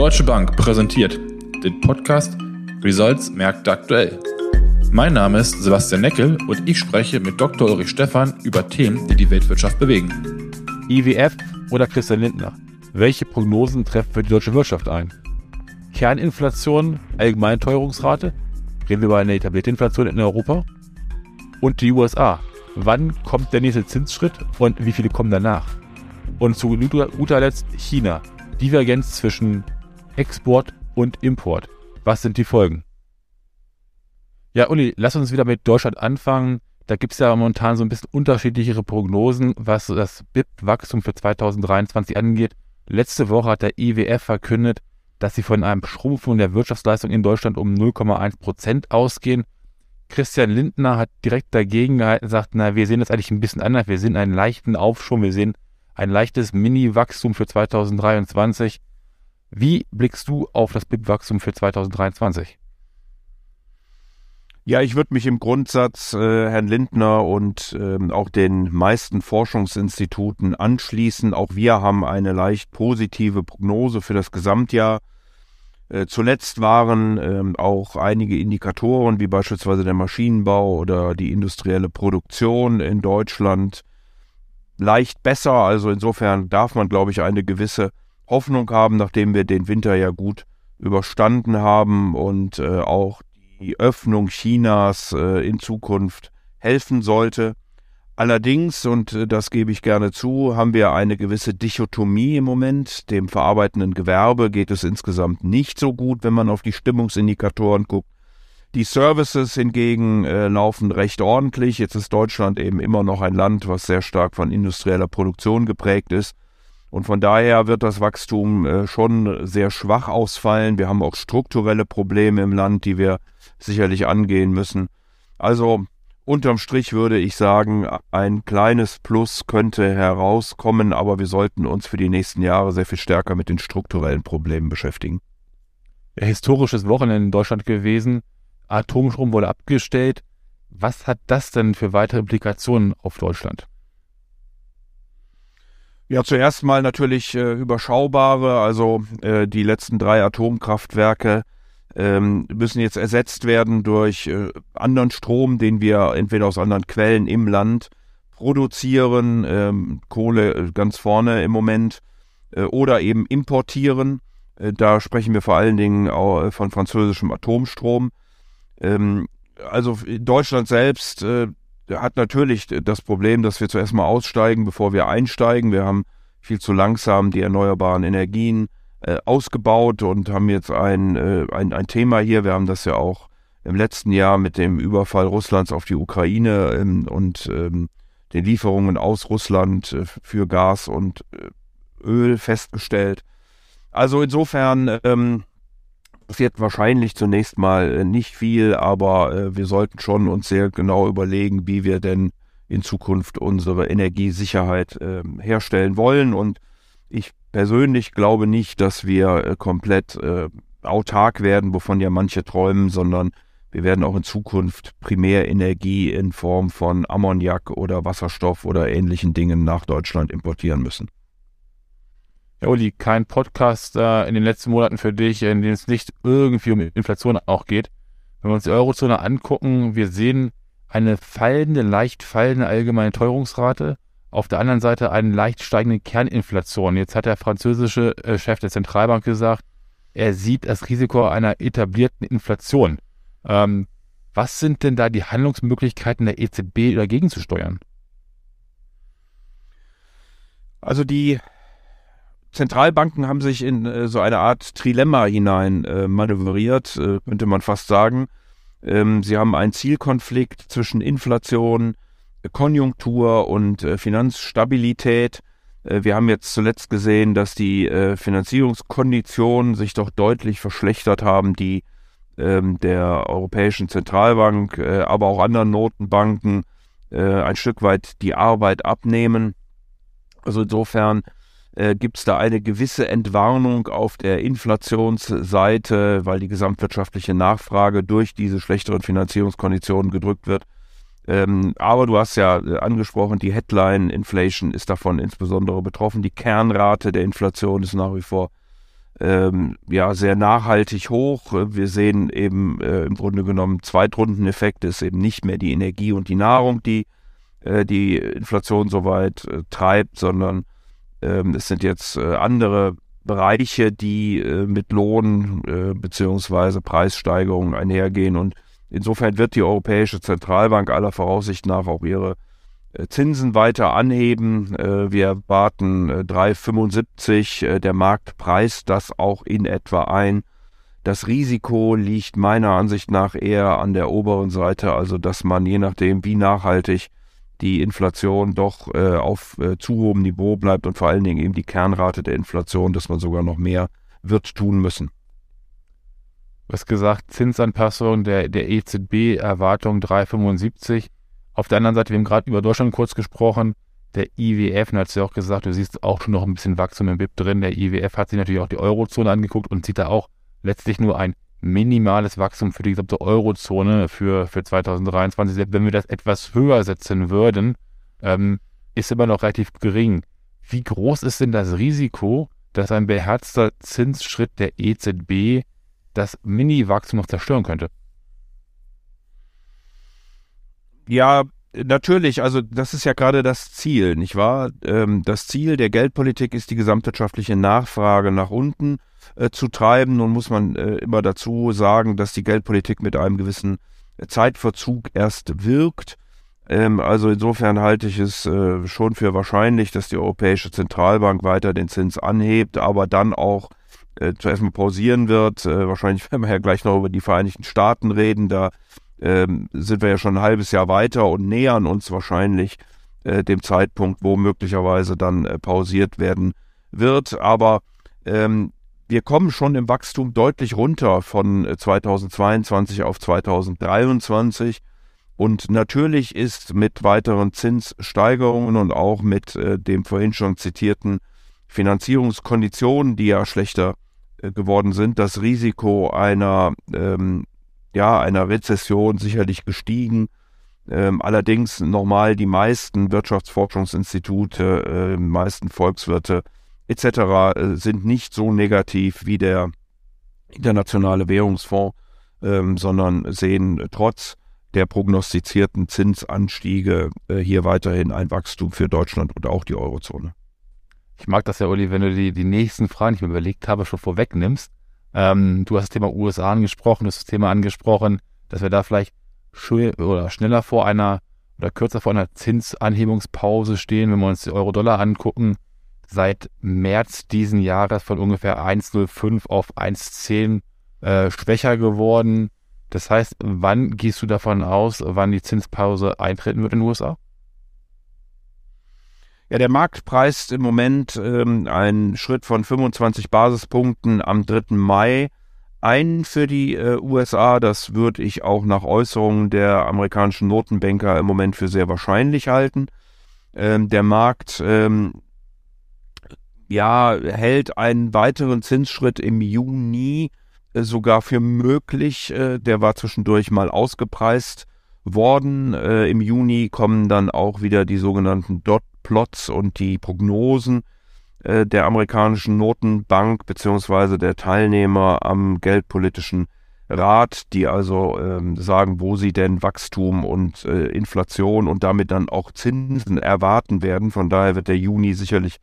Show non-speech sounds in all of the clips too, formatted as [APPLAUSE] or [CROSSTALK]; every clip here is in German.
Deutsche Bank präsentiert den Podcast Results Märkte aktuell. Mein Name ist Sebastian Neckel und ich spreche mit Dr. Ulrich Stephan über Themen, die die Weltwirtschaft bewegen. IWF oder Christian Lindner? Welche Prognosen treffen für die deutsche Wirtschaft ein? Kerninflation, Allgemeinteuerungsrate? Reden wir über eine etablierte Inflation in Europa? Und die USA? Wann kommt der nächste Zinsschritt und wie viele kommen danach? Und zu guter Letzt China. Divergenz zwischen Export und Import. Was sind die Folgen? Ja, Uli, lass uns wieder mit Deutschland anfangen. Da gibt es ja momentan so ein bisschen unterschiedlichere Prognosen, was das BIP-Wachstum für 2023 angeht. Letzte Woche hat der IWF verkündet, dass sie von einem Schrumpfung der Wirtschaftsleistung in Deutschland um 0,1 Prozent ausgehen. Christian Lindner hat direkt dagegen gehalten und sagt, na, wir sehen das eigentlich ein bisschen anders. Wir sehen einen leichten Aufschwung, wir sehen ein leichtes Mini-Wachstum für 2023. Wie blickst du auf das BIP-Wachstum für 2023? Ja, ich würde mich im Grundsatz äh, Herrn Lindner und ähm, auch den meisten Forschungsinstituten anschließen. Auch wir haben eine leicht positive Prognose für das Gesamtjahr. Äh, zuletzt waren ähm, auch einige Indikatoren, wie beispielsweise der Maschinenbau oder die industrielle Produktion in Deutschland, leicht besser. Also insofern darf man, glaube ich, eine gewisse Hoffnung haben, nachdem wir den Winter ja gut überstanden haben und äh, auch die Öffnung Chinas äh, in Zukunft helfen sollte. Allerdings, und äh, das gebe ich gerne zu, haben wir eine gewisse Dichotomie im Moment. Dem verarbeitenden Gewerbe geht es insgesamt nicht so gut, wenn man auf die Stimmungsindikatoren guckt. Die Services hingegen äh, laufen recht ordentlich. Jetzt ist Deutschland eben immer noch ein Land, was sehr stark von industrieller Produktion geprägt ist. Und von daher wird das Wachstum äh, schon sehr schwach ausfallen. Wir haben auch strukturelle Probleme im Land, die wir sicherlich angehen müssen. Also unterm Strich würde ich sagen, ein kleines Plus könnte herauskommen, aber wir sollten uns für die nächsten Jahre sehr viel stärker mit den strukturellen Problemen beschäftigen. Historisches Wochenende in Deutschland gewesen. Atomstrom wurde abgestellt. Was hat das denn für weitere Implikationen auf Deutschland? Ja, zuerst mal natürlich äh, überschaubare, also äh, die letzten drei Atomkraftwerke ähm, müssen jetzt ersetzt werden durch äh, anderen Strom, den wir entweder aus anderen Quellen im Land produzieren, ähm, Kohle äh, ganz vorne im Moment, äh, oder eben importieren. Äh, da sprechen wir vor allen Dingen auch äh, von französischem Atomstrom. Ähm, also Deutschland selbst äh, hat natürlich das Problem, dass wir zuerst mal aussteigen, bevor wir einsteigen. Wir haben viel zu langsam die erneuerbaren Energien äh, ausgebaut und haben jetzt ein, äh, ein, ein Thema hier. Wir haben das ja auch im letzten Jahr mit dem Überfall Russlands auf die Ukraine ähm, und ähm, den Lieferungen aus Russland äh, für Gas und äh, Öl festgestellt. Also insofern ähm, passiert wahrscheinlich zunächst mal äh, nicht viel, aber äh, wir sollten schon uns sehr genau überlegen, wie wir denn in Zukunft unsere Energiesicherheit äh, herstellen wollen. Und ich persönlich glaube nicht, dass wir äh, komplett autark werden, wovon ja manche träumen, sondern wir werden auch in Zukunft Primärenergie in Form von Ammoniak oder Wasserstoff oder ähnlichen Dingen nach Deutschland importieren müssen. Ja, Uli, kein Podcast äh, in den letzten Monaten für dich, in dem es nicht irgendwie um Inflation auch geht. Wenn wir uns die Eurozone angucken, wir sehen eine fallende, leicht fallende allgemeine Teuerungsrate auf der anderen Seite eine leicht steigende Kerninflation. Jetzt hat der französische äh, Chef der Zentralbank gesagt, er sieht das Risiko einer etablierten Inflation. Ähm, was sind denn da die Handlungsmöglichkeiten der EZB dagegen zu steuern? Also die Zentralbanken haben sich in äh, so eine Art Trilemma hinein äh, manövriert, äh, könnte man fast sagen. Ähm, sie haben einen Zielkonflikt zwischen Inflation, Konjunktur und äh, Finanzstabilität. Äh, wir haben jetzt zuletzt gesehen, dass die äh, Finanzierungskonditionen sich doch deutlich verschlechtert haben, die ähm, der Europäischen Zentralbank, aber auch anderen Notenbanken ein Stück weit die Arbeit abnehmen. Also insofern äh, gibt es da eine gewisse Entwarnung auf der Inflationsseite, weil die gesamtwirtschaftliche Nachfrage durch diese schlechteren Finanzierungskonditionen gedrückt wird. Ähm, aber du hast ja äh, angesprochen, die Headline Inflation ist davon insbesondere betroffen. Die Kernrate der Inflation ist nach wie vor ähm, ja sehr nachhaltig hoch. Wir sehen eben äh, im Grunde genommen Zweitrundeneffekte, ist eben nicht mehr die Energie und die Nahrung, die äh, die Inflation so weit äh, treibt, sondern ähm, es sind jetzt äh, andere Bereiche, die äh, mit Lohn äh, bzw. Preissteigerungen einhergehen. Und insofern wird die Europäische Zentralbank aller Voraussicht nach auch ihre äh, Zinsen weiter anheben. Äh, wir erwarten 3,75. Äh, der Markt preist das auch in etwa ein. Das Risiko liegt meiner Ansicht nach eher an der oberen Seite, also dass man je nachdem, wie nachhaltig die Inflation doch äh, auf äh, zu hohem Niveau bleibt und vor allen Dingen eben die Kernrate der Inflation, dass man sogar noch mehr wird tun müssen. Hast gesagt, Zinsanpassung der, der EZB-Erwartung 3,75. Auf der anderen Seite, wir haben gerade über Deutschland kurz gesprochen. Der IWF, und hat ja auch gesagt, du siehst auch schon noch ein bisschen Wachstum im BIP drin. Der IWF hat sich natürlich auch die Eurozone angeguckt und sieht da auch letztlich nur ein minimales Wachstum für die gesamte Eurozone für, für 2023. Selbst wenn wir das etwas höher setzen würden, ähm, ist immer noch relativ gering. Wie groß ist denn das Risiko, dass ein beherzter Zinsschritt der EZB das Mini-Wachstum noch zerstören könnte? Ja, natürlich. Also das ist ja gerade das Ziel, nicht wahr? Ähm, das Ziel der Geldpolitik ist die gesamtwirtschaftliche Nachfrage nach unten äh, zu treiben. Nun muss man äh, immer dazu sagen, dass die Geldpolitik mit einem gewissen Zeitverzug erst wirkt. Ähm, also insofern halte ich es äh, schon für wahrscheinlich, dass die Europäische Zentralbank weiter den Zins anhebt, aber dann auch äh, zuerst mal pausieren wird. Äh, wahrscheinlich [LAUGHS] werden wir ja gleich noch über die Vereinigten Staaten reden. Da ähm, sind wir ja schon ein halbes Jahr weiter und nähern uns wahrscheinlich äh, dem Zeitpunkt, wo möglicherweise dann pausiert werden wird. Aber ähm, wir kommen schon im Wachstum deutlich runter von 2022 äh, auf 2023. Und natürlich ist mit weiteren Zinssteigerungen und auch mit äh, dem vorhin schon zitierten Finanzierungskonditionen, die ja schlechter äh, geworden sind, das Risiko einer ähm, ja, einer Rezession sicherlich gestiegen. Ähm, allerdings nochmal die meisten Wirtschaftsforschungsinstitute, äh, meisten Volkswirte etc. Äh, sind nicht so negativ wie der internationale Währungsfonds, ähm, sondern sehen trotz der prognostizierten Zinsanstiege äh, hier weiterhin ein Wachstum für Deutschland und auch die Eurozone. Ich mag das ja, Uli, wenn du die, die nächsten Fragen, die ich mir überlegt habe, schon vorwegnimmst. Ähm, du hast das Thema USA angesprochen, du hast das Thema angesprochen, dass wir da vielleicht oder schneller vor einer oder kürzer vor einer Zinsanhebungspause stehen, wenn wir uns die Euro-Dollar angucken. Seit März diesen Jahres von ungefähr 1,05 auf 1,10 äh, schwächer geworden. Das heißt, wann gehst du davon aus, wann die Zinspause eintreten wird in den USA? Ja, der Markt preist im Moment ähm, einen Schritt von 25 Basispunkten am 3. Mai ein für die äh, USA. Das würde ich auch nach Äußerungen der amerikanischen Notenbanker im Moment für sehr wahrscheinlich halten. Ähm, der Markt ähm, ja, hält einen weiteren Zinsschritt im Juni äh, sogar für möglich. Äh, der war zwischendurch mal ausgepreist worden. Äh, Im Juni kommen dann auch wieder die sogenannten Dot Plots und die Prognosen der amerikanischen Notenbank beziehungsweise der Teilnehmer am geldpolitischen Rat, die also ähm, sagen, wo sie denn Wachstum und Inflation und damit dann auch Zinsen erwarten werden. Von daher wird der Juni sicherlich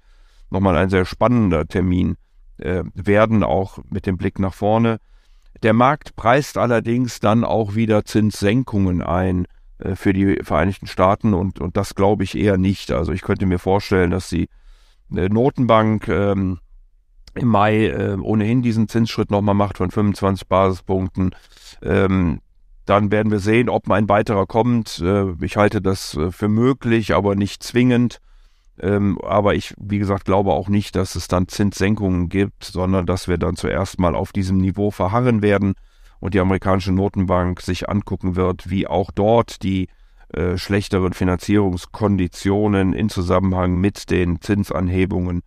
nochmal ein sehr spannender Termin äh, werden, auch mit dem Blick nach vorne. Der Markt preist allerdings dann auch wieder Zinssenkungen ein. Äh, für die Vereinigten Staaten und, und das glaube ich eher nicht. Also ich könnte mir vorstellen, dass die äh, Notenbank ähm, im Mai äh, ohnehin diesen Zinsschritt nochmal macht von 25 Basispunkten. Ähm, dann werden wir sehen, ob ein weiterer kommt. Äh, ich halte das äh, für möglich, aber nicht zwingend. Ähm, aber ich, wie gesagt, glaube auch nicht, dass es dann Zinssenkungen gibt, sondern dass wir dann zuerst mal auf diesem Niveau verharren werden und die amerikanische Notenbank sich angucken wird, wie auch dort die äh, schlechteren Finanzierungskonditionen in Zusammenhang mit den Zinsanhebungen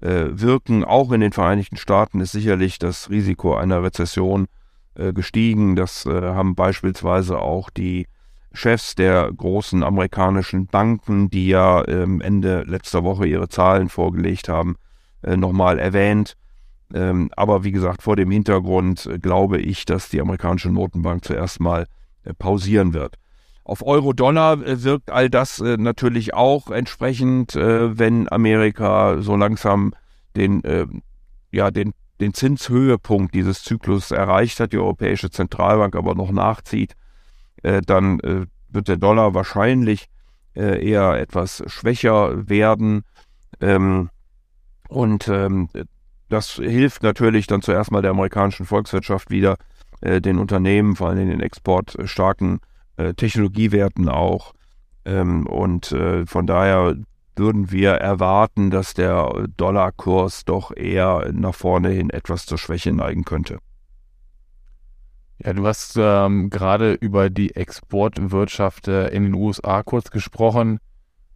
äh, wirken. Auch in den Vereinigten Staaten ist sicherlich das Risiko einer Rezession äh, gestiegen. Das äh, haben beispielsweise auch die Chefs der großen amerikanischen Banken, die ja ähm, Ende letzter Woche ihre Zahlen vorgelegt haben, äh, nochmal erwähnt. Ähm, aber wie gesagt, vor dem Hintergrund äh, glaube ich, dass die amerikanische Notenbank zuerst mal äh, pausieren wird. Auf Euro-Dollar wirkt all das natürlich auch entsprechend, wenn Amerika so langsam den, äh, ja, den, den Zinshöhepunkt dieses Zyklus erreicht hat, die Europäische Zentralbank aber noch nachzieht, dann wird der Dollar wahrscheinlich eher etwas schwächer werden. Ähm, und ähm, das hilft natürlich dann zuerst mal der amerikanischen Volkswirtschaft wieder, äh, den Unternehmen, vor allem den exportstarken äh, Technologiewerten auch. Ähm, und äh, von daher würden wir erwarten, dass der Dollarkurs doch eher nach vorne hin etwas zur Schwäche neigen könnte. Ja, du hast ähm, gerade über die Exportwirtschaft äh, in den USA kurz gesprochen.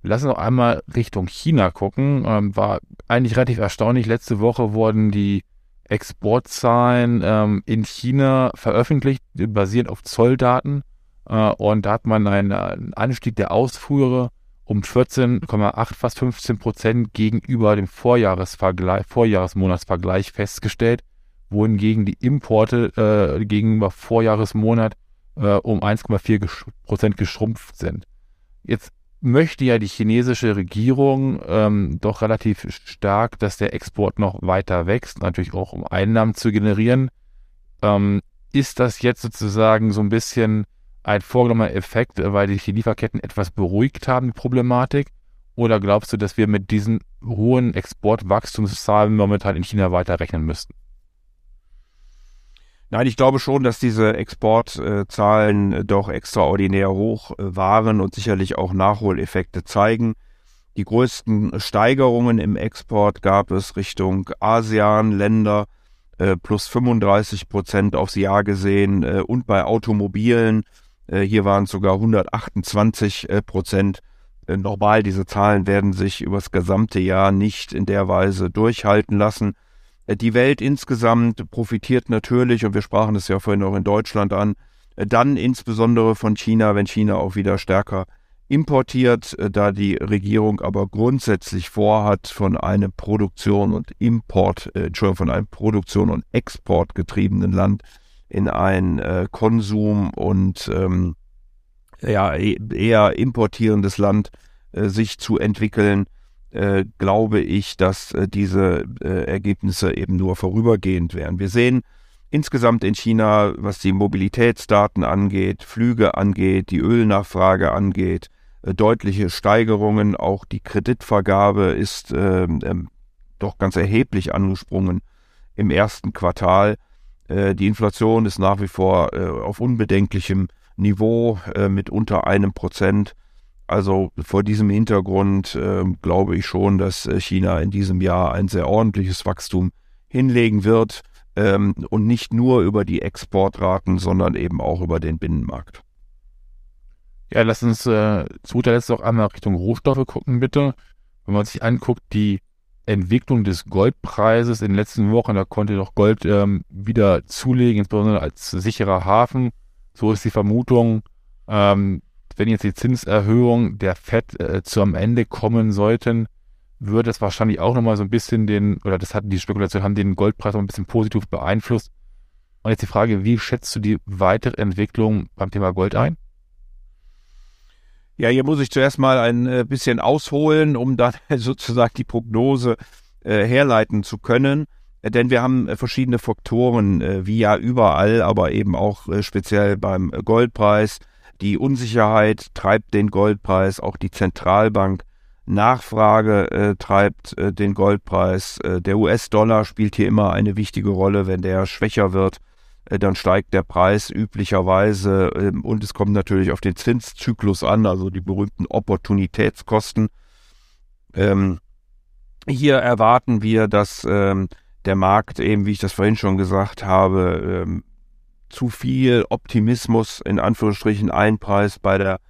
Lass uns noch einmal Richtung China gucken. Ähm, war eigentlich relativ erstaunlich. Letzte Woche wurden die Exportzahlen ähm, in China veröffentlicht, basierend auf Zolldaten. Äh, und da hat man einen, einen Anstieg der Ausfuhre um 14,8, fast 15 Prozent gegenüber dem Vorjahresvergleich, Vorjahresmonatsvergleich festgestellt, wohingegen die Importe äh, gegenüber Vorjahresmonat äh, um 1,4 Prozent geschrumpft sind. Jetzt möchte ja die chinesische Regierung ähm, doch relativ stark, dass der Export noch weiter wächst, natürlich auch um Einnahmen zu generieren. Ähm, ist das jetzt sozusagen so ein bisschen ein vorgenommener Effekt, weil sich die Lieferketten etwas beruhigt haben, die Problematik? Oder glaubst du, dass wir mit diesen hohen Exportwachstumszahlen momentan in China weiterrechnen müssten? Nein, ich glaube schon, dass diese Exportzahlen äh, doch extraordinär hoch äh, waren und sicherlich auch Nachholeffekte zeigen. Die größten Steigerungen im Export gab es Richtung ASEAN-Länder, äh, plus 35 Prozent aufs Jahr gesehen und bei Automobilen, hier waren es sogar 128 Prozent. Normal, diese Zahlen werden sich übers gesamte Jahr nicht in der Weise durchhalten lassen. Äh, die Welt insgesamt profitiert natürlich, und wir sprachen es ja vorhin auch in Deutschland an, äh, dann insbesondere von China, wenn China auch wieder stärker importiert, äh, da die Regierung aber grundsätzlich vorhat, von einem Produktion und Import, Entschuldigung, von einem Produktion und Export getriebenen Land in ein Konsum und ähm, ja, e-, eher importierendes Land äh, sich zu entwickeln äh, glaube ich, dass äh, diese äh, Ergebnisse eben nur vorübergehend wären. Wir sehen insgesamt in China, was die Mobilitätsdaten angeht, Flüge angeht, die Ölnachfrage angeht, äh, deutliche Steigerungen. Auch die Kreditvergabe ist ähm, ähm, doch ganz erheblich angesprungen im ersten Quartal. Äh, die Inflation ist nach wie vor auf unbedenklichem Niveau mit unter einem Prozent. Also vor diesem Hintergrund äh, glaube ich schon, dass äh, China in diesem Jahr ein sehr ordentliches Wachstum hinlegen wird ähm, und nicht nur über die Exportraten, sondern eben auch über den Binnenmarkt. Ja, lass uns äh, zu guter Letzt auch einmal Richtung Rohstoffe gucken, bitte. Wenn man sich anguckt, die Entwicklung des Goldpreises in den letzten Wochen, da konnte doch Gold ähm, wieder zulegen, insbesondere als sicherer Hafen. So ist die Vermutung. Ähm, wenn jetzt die Zinserhöhung der FED äh, zu am Ende kommen sollten, würde es wahrscheinlich auch nochmal so ein bisschen den, oder das hatten die Spekulation, haben den Goldpreis noch ein bisschen positiv beeinflusst. Und jetzt die Frage, wie schätzt du die weitere Entwicklung beim Thema Gold ein? Ja, hier muss ich zuerst mal ein äh, bisschen ausholen, um dann [LAUGHS] sozusagen die Prognose äh, herleiten zu können. Äh, denn wir haben äh, verschiedene Faktoren, äh, wie ja überall, aber eben auch speziell beim Goldpreis. Die Unsicherheit treibt den Goldpreis, auch die Zentralbank Nachfrage äh, treibt äh, den Goldpreis. Äh, der US-Dollar spielt hier immer eine wichtige Rolle. Wenn der schwächer wird, äh, dann steigt der Preis üblicherweise ähm, und es kommt natürlich auf den Zinszyklus an, also die berühmten Opportunitätskosten. Ähm, hier erwarten wir, dass ähm, der Markt eben, wie ich das vorhin schon gesagt habe, ähm, zu viel Optimismus in Anführungsstrichen einpreist bei der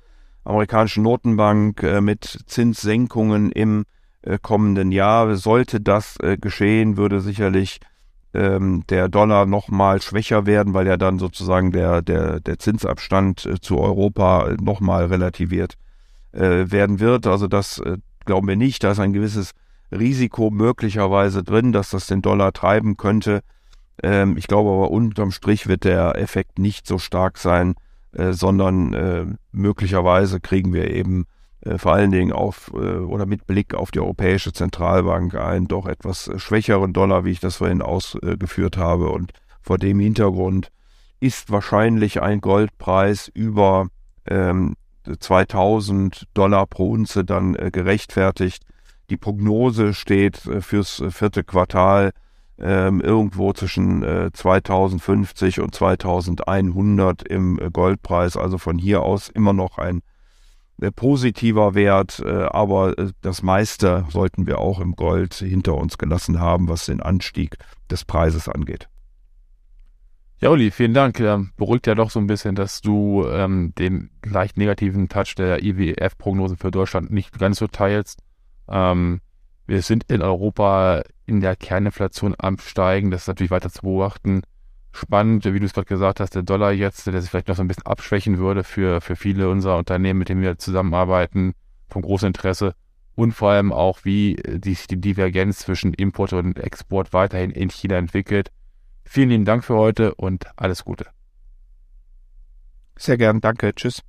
amerikanischen Notenbank äh, mit Zinssenkungen im äh, kommenden Jahr. Sollte das äh, geschehen, würde sicherlich ähm, der Dollar nochmal schwächer werden, weil ja dann sozusagen der, der, der Zinsabstand äh, zu Europa nochmal relativiert äh, werden wird. Also das äh, glauben wir nicht. Da ist ein gewisses Risiko möglicherweise drin, dass das den Dollar treiben könnte. Ähm, ich glaube aber unterm Strich wird der Effekt nicht so stark sein, äh, sondern äh, möglicherweise kriegen wir eben äh, vor allen Dingen auf äh, oder mit Blick auf die Europäische Zentralbank einen doch etwas schwächeren Dollar, wie ich das vorhin ausgeführt habe. Und vor dem Hintergrund ist wahrscheinlich ein Goldpreis über ähm, 2000 Dollar pro Unze dann äh, gerechtfertigt. Die Prognose steht äh, fürs vierte Quartal ähm, irgendwo zwischen äh, 2050 und 2100 im äh, Goldpreis. Also von hier aus immer noch ein äh, positiver Wert, äh, aber äh, das meiste sollten wir auch im Gold hinter uns gelassen haben, was den Anstieg des Preises angeht. Ja, Uli, vielen Dank. Ähm, beruhigt ja doch so ein bisschen, dass du ähm, den leicht negativen Touch der IWF-Prognose für Deutschland nicht ganz so teilst. Ähm, wir sind in Europa in der Kerninflation am Steigen. Das ist natürlich weiter zu beobachten. Spannend, wie du es gerade gesagt hast, der Dollar jetzt, der sich vielleicht noch so ein bisschen abschwächen würde für, für viele unserer Unternehmen, mit denen wir zusammenarbeiten, von großem Interesse. Und vor allem auch, wie die, die Divergenz zwischen Import und Export weiterhin in China entwickelt Vielen lieben Dank für heute und alles Gute. Sehr gern, danke, tschüss.